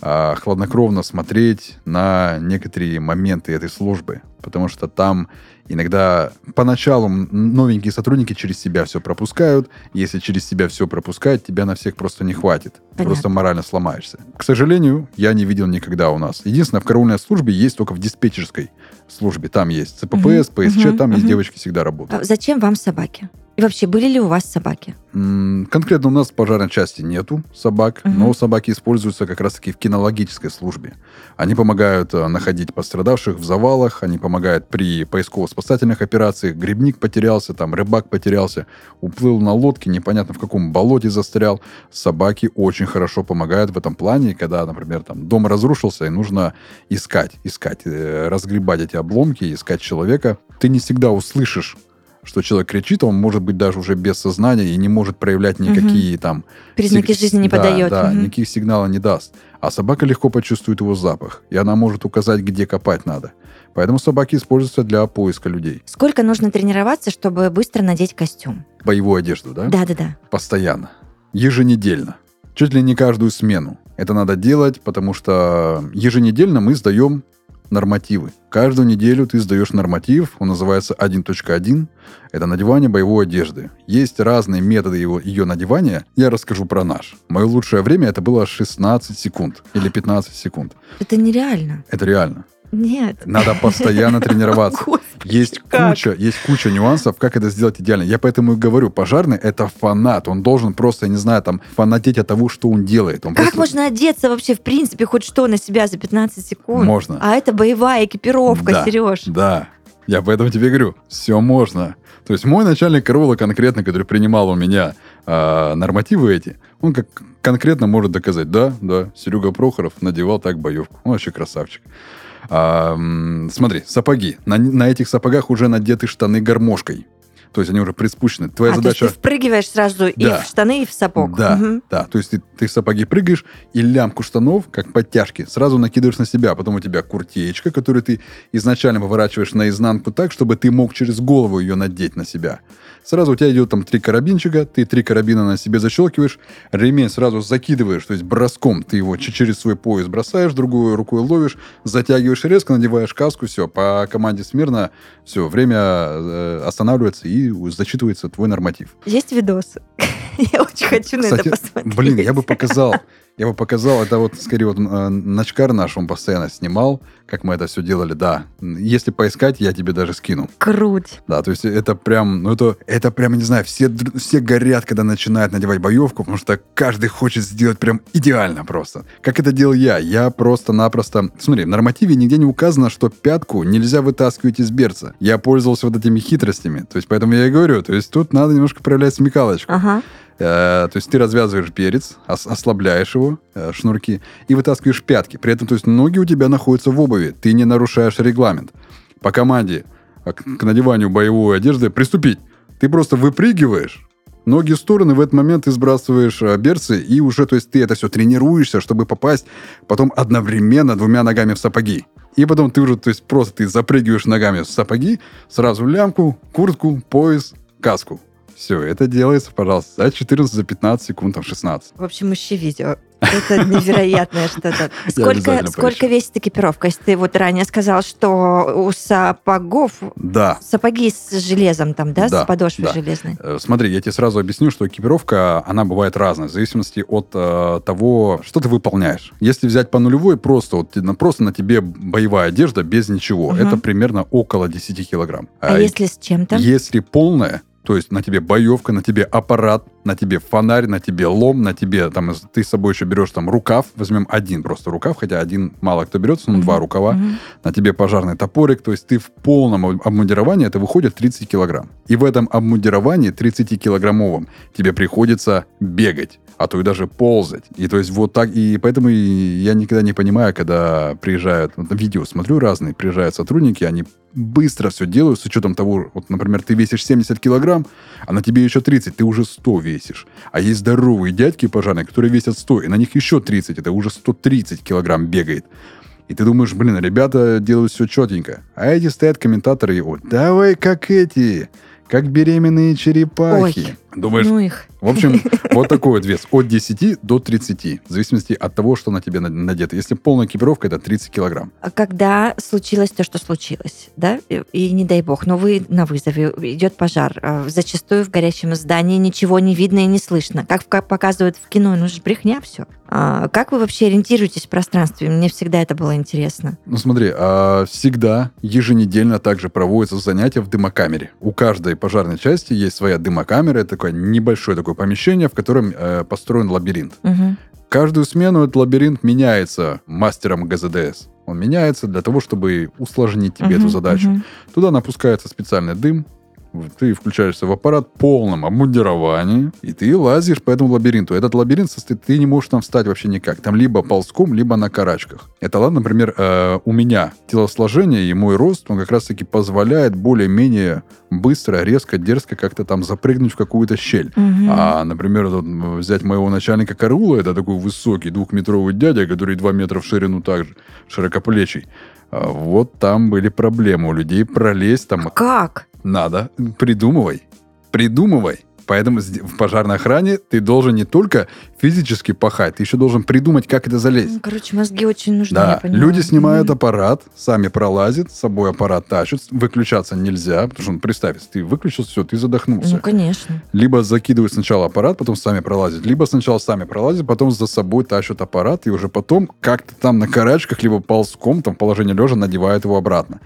а, хладнокровно смотреть на некоторые моменты этой службы. Потому что там иногда поначалу новенькие сотрудники через себя все пропускают. Если через себя все пропускают, тебя на всех просто не хватит. Понятно. Просто морально сломаешься. К сожалению, я не видел никогда у нас. Единственное, в караульной службе есть только в диспетчерской службе. Там есть ЦППС, Мгм, ПСЧ, мгм, там есть мгм. девочки всегда работают. А Зачем вам собаки? И вообще, были ли у вас собаки? Конкретно у нас в пожарной части нету собак, Мгм. но собаки используются как раз-таки в кинологической службе. Они помогают э, находить пострадавших в завалах, они помогают при поисково-спасательных операциях. Грибник потерялся, там рыбак потерялся, уплыл на лодке, непонятно в каком болоте застрял. Собаки очень хорошо помогают в этом плане, когда, например, там дом разрушился, и нужно искать, искать, э, разгребать эти обломки, искать человека. Ты не всегда услышишь что человек кричит, он может быть даже уже без сознания и не может проявлять никакие там... Признаки сиг- жизни не да, подает. Да, Мгм. никаких сигналов не даст. А собака легко почувствует его запах, и она может указать, где копать надо. Поэтому собаки используются для поиска людей. Сколько нужно тренироваться, чтобы быстро надеть костюм? Боевую одежду, да? Да-да-да. Постоянно. Еженедельно. Чуть ли не каждую смену. Это надо делать, потому что еженедельно мы сдаем нормативы. Каждую неделю ты сдаешь норматив, он называется 1.1. Это надевание боевой одежды. Есть разные методы его, ее надевания. Я расскажу про наш. Мое лучшее время это было 16 секунд или 15 секунд. Это нереально. Это реально. Нет. Надо постоянно (laughs) тренироваться. Есть куча, есть куча нюансов, как это сделать идеально. Я поэтому и говорю, пожарный это фанат. Он должен просто, я не знаю, там, фанатеть от того, что он делает. Он Как просто- можно одеться вообще, в принципе, хоть что на себя за 15 секунд? Можно. А это боевая экипировка, Да. Сереж. Да. Я поэтому тебе говорю, все можно. То есть мой начальник караула конкретно, который принимал у меня а, нормативы эти, он как конкретно может доказать, да, да, Серега Прохоров надевал так боевку. Он вообще красавчик. А, смотри, сапоги. На, на этих сапогах уже надеты штаны гармошкой. То есть они уже приспущены. Твоя а, то есть задача... ты впрыгиваешь сразу и Да. в штаны, и в сапог. Да, Мгм. да. То есть ты, ты в сапоги прыгаешь, и лямку штанов, как подтяжки, сразу накидываешь на себя. Потом у тебя куртеечка, которую ты изначально поворачиваешь наизнанку так, чтобы ты мог через голову ее надеть на себя. Сразу у тебя идет там три карабинчика, ты три карабина на себе защелкиваешь, ремень сразу закидываешь, то есть броском ты его через свой пояс бросаешь, другой рукой ловишь, затягиваешь резко, надеваешь каску, все, по команде смирно, все, время э, останавливается и зачитывается твой норматив. Есть видосы? (laughs) Я очень хочу на это посмотреть. Блин, я бы показал. Я бы показал, это вот скорее вот э, Начкар наш, он постоянно снимал, как мы это все делали, да. Если поискать, я тебе даже скину. Круть. Да, то есть это прям, ну это, это прям, не знаю, все, все горят, когда начинают надевать боевку, потому что каждый хочет сделать прям идеально просто. Как это делал я? Я просто-напросто... Смотри, в нормативе нигде не указано, что пятку нельзя вытаскивать из берца. Я пользовался вот этими хитростями. То есть поэтому я и говорю, то есть тут надо немножко проявлять смекалочку. Ага. Э, то есть ты развязываешь перец, ос- ослабляешь его, э, шнурки, и вытаскиваешь пятки. При этом, то есть ноги у тебя находятся в обуви, ты не нарушаешь регламент. По команде э, к, к надеванию боевой одежды приступить. Ты просто выпрыгиваешь, ноги в стороны, в этот момент ты сбрасываешь э, берцы, и уже, то есть ты это все тренируешься, чтобы попасть потом одновременно двумя ногами в сапоги. И потом ты уже, то есть просто ты запрыгиваешь ногами в сапоги, сразу лямку, куртку, пояс, каску. Все, это делается, пожалуйста, за 14, за 15 секунд, там 16. В общем, ищи видео. Это невероятное что-то. Сколько, сколько весит экипировка? Если ты вот ранее сказал, что у сапогов Да. сапоги с железом там, да, Да, с подошвой да. железной? Э, Смотри, я тебе сразу объясню, что экипировка, она бывает разная, в зависимости от э, того, что ты выполняешь. Если взять по нулевой, просто, вот, просто на тебе боевая одежда без ничего, Мгм. это примерно около 10 килограмм. А А если с чем-то? Если полная, то есть на тебе боевка, на тебе аппарат, на тебе фонарь, на тебе лом, на тебе, там, ты с собой еще берешь там рукав, возьмем один просто рукав, хотя один мало кто берется, ну, два рукава, Мгм. на тебе пожарный топорик, то есть ты в полном об- обмундировании, это выходит 30 килограмм. И в этом обмундировании 30-килограммовом тебе приходится бегать, а то и даже ползать. И то есть вот так, и поэтому я никогда не понимаю, когда приезжают, вот видео смотрю разные, приезжают сотрудники, они быстро все делают с учетом того, вот, например, ты весишь 70 килограмм, а на тебе еще 30, ты уже 100 весишь. А есть здоровые дядьки пожарные, которые весят 100, и на них еще 30, это уже 130 килограмм бегает. И ты думаешь, блин, ребята делают все четенько. А эти стоят комментаторы его, давай как эти, как беременные черепахи. Ой. Думаешь, Ну их. в общем, (laughs) вот такой вот вес. От 10 до 30. В зависимости от того, что на тебе на- надето. Если полная экипировка, это 30 килограмм. А когда случилось то, что случилось, да, и, и не дай бог, но вы на вызове, идет пожар, э, зачастую в горящем здании ничего не видно и не слышно. Как, как показывают в кино, ну же брехня все. как вы вообще ориентируетесь в пространстве? Мне всегда это было интересно. Ну смотри, а, всегда еженедельно также проводятся занятия в дымокамере. У каждой пожарной части есть своя дымокамера. Это такое небольшое такое помещение, в котором э, построен лабиринт. Мгм. Каждую смену этот лабиринт меняется мастером ГЗДС. Он меняется для того, чтобы усложнить тебе эту Мгм, задачу. мгм. Туда напускается специальный дым, ты включаешься в аппарат в полном обмундировании, и ты лазишь по этому лабиринту. Этот лабиринт состоит, ты не можешь там встать вообще никак. Там либо ползком, либо на карачках. Это ладно, например, э, у меня телосложение и мой рост, он как раз-таки позволяет более-менее быстро, резко, дерзко как-то там запрыгнуть в какую-то щель. Мгм. А, например, взять моего начальника Караула, это такой высокий двухметровый дядя, который 2 метра в ширину также, широкоплечий. А, Вот там были проблемы у людей пролезть там Как? Надо. Придумывай. Придумывай. Поэтому в пожарной охране ты должен не только физически пахать, ты еще должен придумать, как это залезть. Ну, Короче, мозги очень нужны, Да, люди снимают аппарат, сами пролазят, с собой аппарат тащат, выключаться нельзя, потому что, ну, представь, если ты выключил, все, ты задохнулся. Ну, конечно. Либо закидывают сначала аппарат, потом сами пролазят, либо сначала сами пролазят, потом за собой тащат аппарат, и уже потом как-то там на карачках, либо ползком, там в положении лежа, надевают его обратно.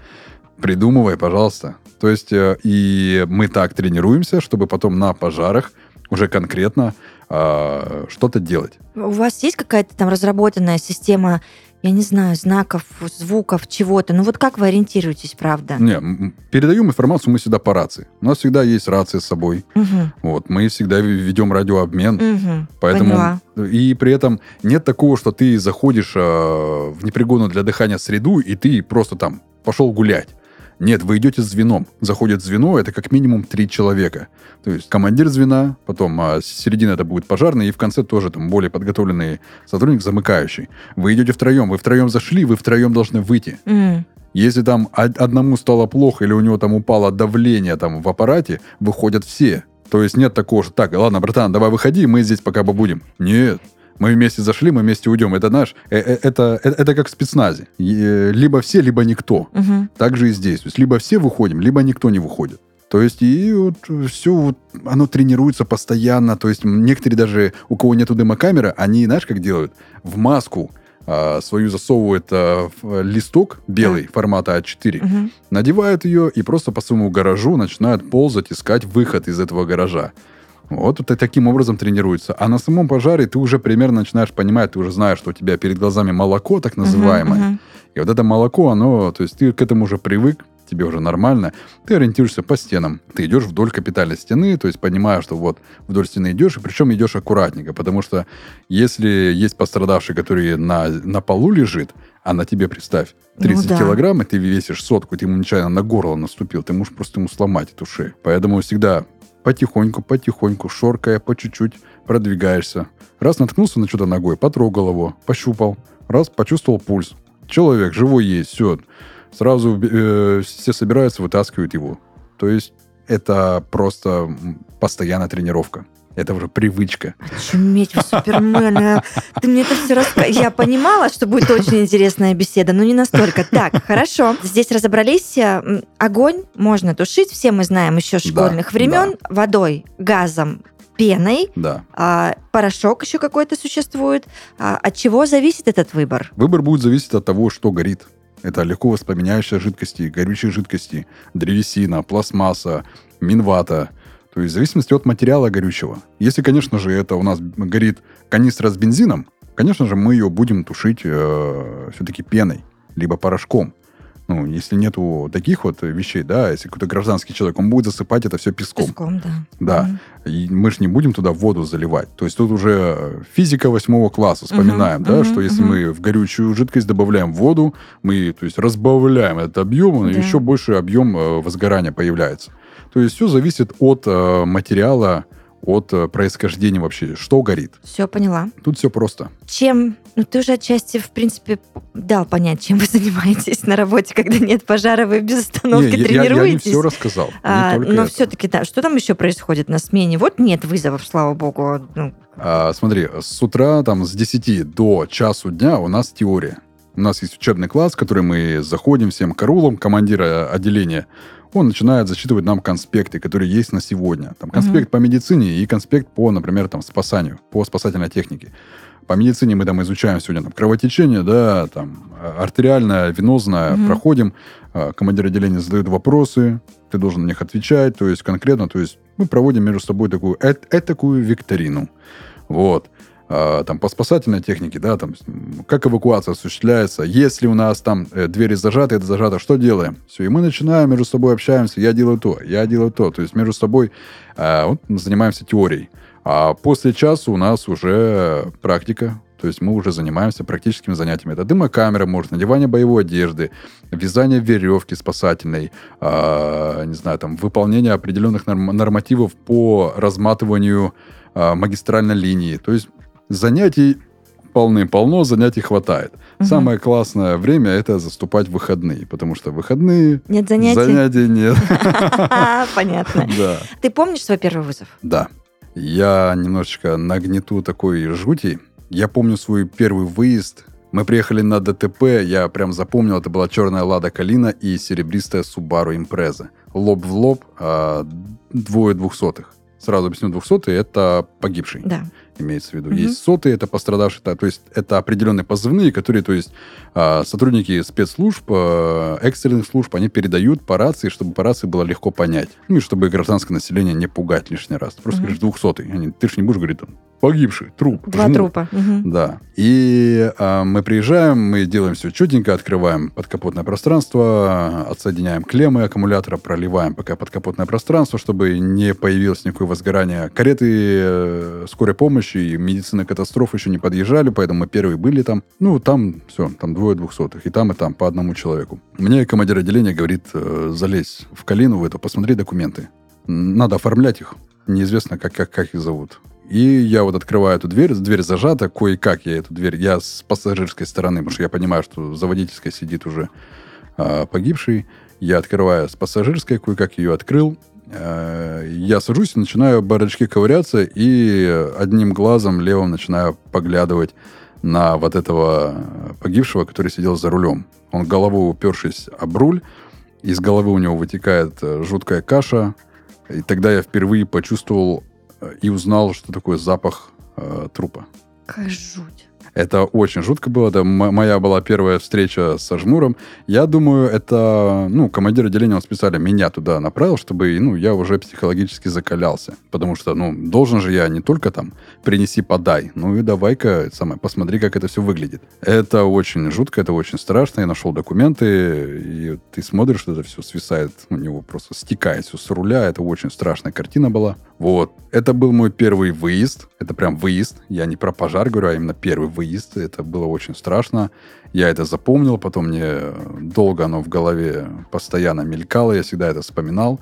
Придумывай, пожалуйста. То есть, э, и мы так тренируемся, чтобы потом на пожарах уже конкретно а, что-то делать. У вас есть какая-то там разработанная система, я не знаю, знаков, звуков, чего-то? Ну вот как вы ориентируетесь, правда? Не, передаем информацию мы всегда по рации. У нас всегда есть рация с собой. Мгм. Вот, мы всегда ведем радиообмен. Мгм. Поэтому Поняла. и при этом нет такого, что ты заходишь э, в непригодную для дыхания среду, и ты просто там пошел гулять. Нет, вы идете звеном. Заходит звено, это как минимум три человека. То есть командир звена, потом а, середина это будет пожарный, и в конце тоже там более подготовленный сотрудник, замыкающий. Вы идете втроем, вы втроем зашли, вы втроем должны выйти. М. Если там од- одному стало плохо или у него там упало давление там в аппарате, выходят все. То есть нет такого, что так, ладно, братан, давай выходи, мы здесь пока побудем. Нет. Мы вместе зашли, мы вместе уйдем. Это наш, э- э- это, это, это как в спецназе. Э, Либо все, либо никто. Мгм. Так же и здесь. То есть либо все выходим, либо никто не выходит. То есть и вот все вот, оно тренируется постоянно. То есть некоторые даже, у кого нету дымокамеры, они, знаешь, как делают? В маску а, свою засовывают в листок белый формата А4, Мгм. надевают ее и просто по своему гаражу начинают ползать, искать выход из этого гаража. Вот это таким образом тренируется. А на самом пожаре ты уже примерно начинаешь понимать, ты уже знаешь, что у тебя перед глазами молоко, так называемое. Мгм, мгм. И вот это молоко, оно, то есть ты к этому уже привык, тебе уже нормально, ты ориентируешься по стенам. Ты идешь вдоль капитальной стены, то есть понимаешь, что вот вдоль стены идешь, и причем идешь аккуратненько, потому что если есть пострадавший, который на, на полу лежит, а на тебе, представь, 30 Ну да. килограмм, и ты весишь сотку, и ты ему нечаянно на горло наступил, ты можешь просто ему сломать эту шею. Поэтому всегда потихоньку, потихоньку, шоркая, по чуть-чуть продвигаешься. Раз наткнулся на что-то ногой, потрогал его, пощупал. Раз, почувствовал пульс. Человек живой есть, все. Сразу э, все собираются, вытаскивают его. То есть это просто постоянная тренировка. Это уже привычка. Очуметь вы, супермены. Ты мне это все рассказываешь. Я понимала, что будет очень интересная беседа, но не настолько. Так, хорошо. Здесь разобрались. М, Огонь можно тушить. Все мы знаем еще школьных времен. Водой, газом, пеной. Да. А, порошок еще какой-то существует. А, от чего зависит этот выбор? Выбор будет зависеть от того, что горит. Это легко воспламеняющие жидкости, горючие жидкости, древесина, пластмасса, минвата. То есть в зависимости от материала горючего. Если, конечно же, это у нас горит канистра с бензином, конечно же, мы ее будем тушить э, все-таки пеной, либо порошком. Ну, если нету таких вот вещей, да, если какой-то гражданский человек, он будет засыпать это все песком. Песком, да. Да. Мгм. И мы же не будем туда воду заливать. То есть тут уже физика восьмого класса. Вспоминаем, Мгм, да, мгм, что если мы в горючую жидкость добавляем воду, мы, то есть, разбавляем этот объем, и еще больше объем э, возгорания появляется. То есть все зависит от э, материала, от э, происхождения вообще, что горит. Все поняла. Тут все просто. Чем, ну ты уже отчасти, в принципе, дал понять, чем вы (laughs) занимаетесь на работе, когда нет пожара, вы без остановки Не, я- я, я не тренируетесь. все рассказал. не А, только но это. все-таки, да, что там еще происходит на смене? Вот нет вызовов, слава богу. Ну, А, смотри, с утра там с 10 до часу дня у нас теория. У нас есть учебный класс, в который мы заходим всем караулом, командира отделения. Он начинает зачитывать нам конспекты, которые есть на сегодня. Там конспект по медицине и конспект по, например, там, спасанию, по спасательной технике. По медицине мы там изучаем сегодня там, кровотечение, да, там, а, артериальное, венозное, Мгм. проходим. А, Командир отделения задает вопросы, ты должен на них отвечать, то есть конкретно, то есть мы проводим между собой такую, эт- этакую викторину. Вот. А, там по спасательной технике, да, там как эвакуация осуществляется. Если у нас там э, двери зажаты, это зажато, что делаем? Все, и мы начинаем между собой общаемся. Я делаю то, я делаю то. То есть между собой а, вот, занимаемся теорией. А после часа у нас уже практика. То есть мы уже занимаемся практическими занятиями. Это дымокамера, может, надевание боевой одежды, вязание веревки спасательной, а, не знаю, там, выполнение определенных норм- нормативов по разматыванию а, магистральной линии. То есть занятий полны-полно, занятий хватает. Мгм. Самое классное время это заступать в выходные, потому что выходные нет занятий? занятий нет. (laughs) Понятно. Да. Ты помнишь свой первый вызов? Да. Я немножечко нагнету такой жути. Я помню свой первый выезд. Мы приехали на ДТП, я прям запомнил, это была черная Лада Калина и серебристая Subaru Impreza. Лоб в лоб, а, двое двухсотых. Сразу объясню, двухсотые – это погибший, Да. Имеется в виду. Мгм. Есть сотые – это пострадавшие, то, есть это определенные позывные, которые, то есть а, сотрудники спецслужб, а, экстренных служб, они передают по рации, чтобы по рации было легко понять. Ну и чтобы гражданское население не пугать лишний раз. Просто Мгм. говоришь двухсотый. Они, ты же не будешь говорить там погибший, труп. Два жму». трупа. Мгм. Да. И а, мы приезжаем, мы делаем все четенько, открываем подкапотное пространство, отсоединяем клеммы аккумулятора, проливаем пока подкапотное пространство, чтобы не появилось никакое возгорание. Кареты э, скорой помощи и медицины катастроф еще не подъезжали, поэтому мы первые были там. Ну, там все, там двое двухсотых, и там, и там, по одному человеку. Мне командир отделения говорит, э, залезь в калину в эту, посмотри документы. Надо оформлять их. Неизвестно, как, как, как их зовут. И я вот открываю эту дверь, дверь зажата, кое-как я эту дверь, я с пассажирской стороны, потому что я понимаю, что за водительской сидит уже а, погибший. Я открываю с пассажирской, кое-как ее открыл. Я сажусь и начинаю бардачки ковыряться, и одним глазом левым начинаю поглядывать на вот этого погибшего, который сидел за рулем. Он головой упершись об руль, из головы у него вытекает э, жуткая каша, и тогда я впервые почувствовал э, и узнал, что такое запах э, трупа. Какая жуть. Это очень жутко было. Это моя была первая встреча со Жмуром. Я думаю, это, ну, командир отделения, он специально меня туда направил, чтобы, ну, я уже психологически закалялся. Потому что, ну, должен же я не только там принеси, подай. Ну и давай-ка, самое, посмотри, как это все выглядит. Это очень жутко, это очень страшно. Я нашел документы, и ты смотришь, это все свисает, у него просто стекает все с руля. Это очень страшная картина была. Вот. Это был мой первый выезд. Это прям выезд. Я не про пожар говорю, а именно первый выезд. Это было очень страшно. Я это запомнил, потом мне долго оно в голове постоянно мелькало, я всегда это вспоминал.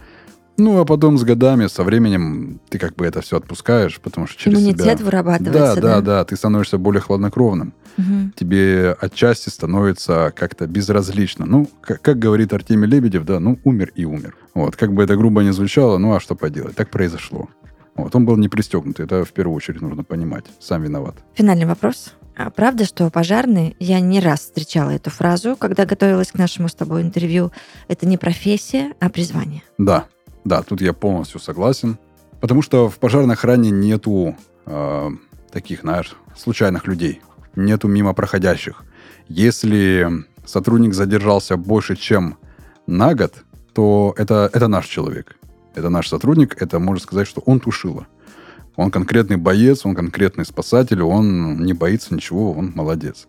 Ну, а потом с годами, со временем, ты как бы это все отпускаешь, потому что через Иммунитет себя... вырабатывается, Да, да, да, ты становишься более хладнокровным. Мгм. Тебе отчасти становится как-то безразлично. Ну, как, как говорит Артемий Лебедев, да, ну, умер и умер. Вот, как бы это грубо не звучало, ну, а что поделать, так произошло. Вот, он был не пристегнут, это в первую очередь нужно понимать. Сам виноват. Финальный вопрос. А правда, что пожарные, я не раз встречала эту фразу, когда готовилась к нашему с тобой интервью, это не профессия, а призвание. Да, да, тут я полностью согласен. Потому что в пожарной охране нету э, таких, знаешь, случайных людей. Нету мимо проходящих. Если сотрудник задержался больше, чем на год, то это, это наш человек. Это наш сотрудник, это можно сказать, что он тушила. Он конкретный боец, он конкретный спасатель, он не боится ничего, он молодец.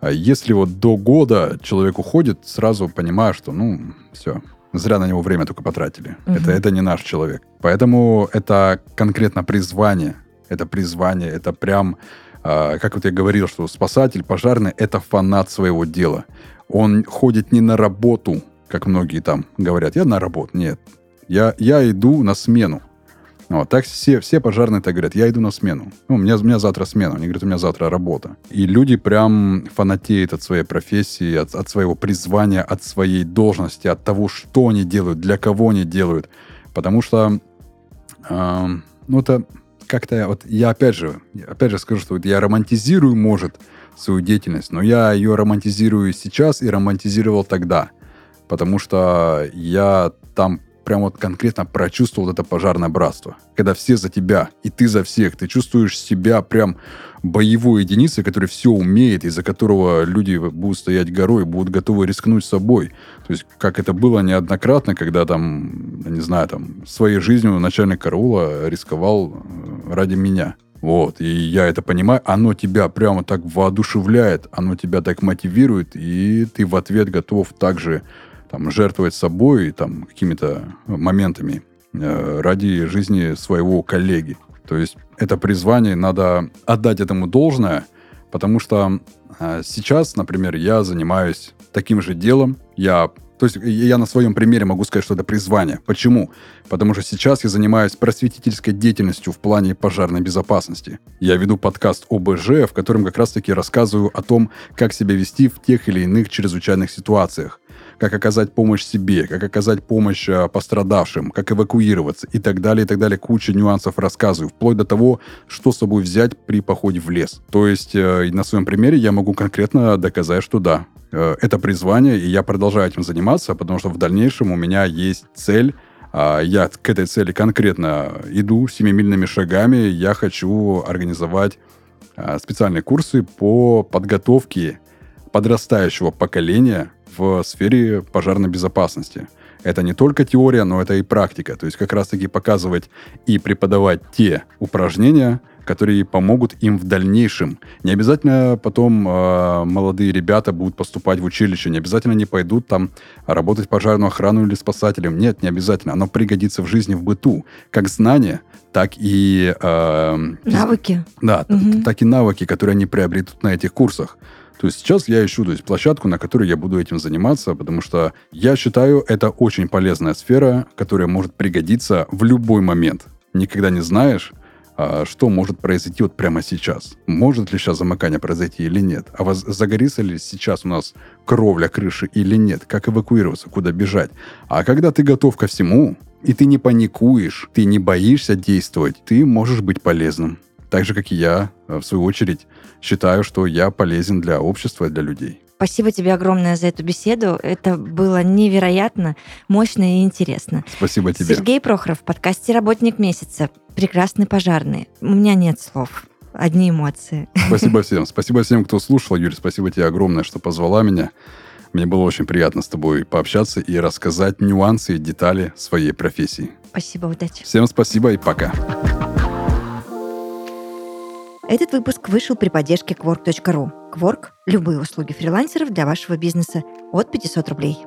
А если вот до года человек уходит, сразу понимаю, что, ну, все, зря на него время только потратили. Мгм. Это, это не наш человек. Поэтому это конкретно призвание. Это призвание, это прям, а, как вот я говорил, что спасатель, пожарный, это фанат своего дела. Он ходит не на работу, как многие там говорят, я на работу. Нет, я, я иду на смену. Вот, так все, все пожарные так говорят, я иду на смену. Ну, у меня, у меня завтра смена. Они говорят, у меня завтра работа. И люди прям фанатеют от своей профессии, от, от своего призвания, от своей должности, от того, что они делают, для кого они делают. Потому что, эм, ну, это как-то, вот я опять же, опять же скажу, что вот я романтизирую, может, свою деятельность, но я ее романтизирую сейчас и романтизировал тогда. Потому что я там прям вот конкретно прочувствовал это пожарное братство. Когда все за тебя, и ты за всех. Ты чувствуешь себя прям боевой единицей, которая все умеет, из-за которого люди будут стоять горой, будут готовы рискнуть собой. То есть, как это было неоднократно, когда там, не знаю, там, своей жизнью начальник караула рисковал э, ради меня. Вот, и я это понимаю, оно тебя прямо так воодушевляет, оно тебя так мотивирует, и ты в ответ готов также там, жертвовать собой, там, какими-то моментами э, ради жизни своего коллеги. То есть это призвание, надо отдать этому должное, потому что э, сейчас, например, я занимаюсь таким же делом, я то есть я на своем примере могу сказать, что это призвание. Почему? Потому что сейчас я занимаюсь просветительской деятельностью в плане пожарной безопасности. Я веду подкаст ОБЖ, в котором как раз-таки рассказываю о том, как себя вести в тех или иных чрезвычайных ситуациях как оказать помощь себе, как оказать помощь э, пострадавшим, как эвакуироваться и так далее, и так далее. Куча нюансов рассказываю, вплоть до того, что с собой взять при походе в лес. То есть э, на своем примере я могу конкретно доказать, что да, э, это призвание, и я продолжаю этим заниматься, потому что в дальнейшем у меня есть цель а, я к этой цели конкретно иду семимильными шагами. Я хочу организовать а, специальные курсы по подготовке подрастающего поколения в сфере пожарной безопасности. Это не только теория, но это и практика. То есть как раз-таки показывать и преподавать те упражнения, которые помогут им в дальнейшем. Не обязательно потом э, молодые ребята будут поступать в училище, не обязательно они пойдут там работать пожарную охрану или спасателем. Нет, не обязательно. Оно пригодится в жизни, в быту. Как знания, так и... Э, Навыки. Да, Мгм. так и навыки, которые они приобретут на этих курсах. То есть сейчас я ищу то есть, площадку, на которой я буду этим заниматься, потому что я считаю, это очень полезная сфера, которая может пригодиться в любой момент. Никогда не знаешь, а, что может произойти вот прямо сейчас. Может ли сейчас замыкание произойти или нет? А воз- загорится ли сейчас у нас кровля крыши или нет? Как эвакуироваться? Куда бежать? А когда ты готов ко всему, и ты не паникуешь, ты не боишься действовать, ты можешь быть полезным. Так же, как и я, э, в свою очередь, считаю, что я полезен для общества и для людей. Спасибо тебе огромное за эту беседу. Это было невероятно мощно и интересно. Спасибо тебе. Сергей Прохоров в подкасте «Работник месяца». Прекрасный пожарный. У меня нет слов. Одни эмоции. Спасибо (laughs) всем. Спасибо всем, кто слушал. Юрий, спасибо тебе огромное, что позвала меня. Мне было очень приятно с тобой пообщаться и рассказать нюансы и детали своей профессии. Спасибо, удачи. Всем спасибо и пока. Этот выпуск вышел при поддержке Quark.ru. Quark – любые услуги фрилансеров для вашего бизнеса от 500 рублей.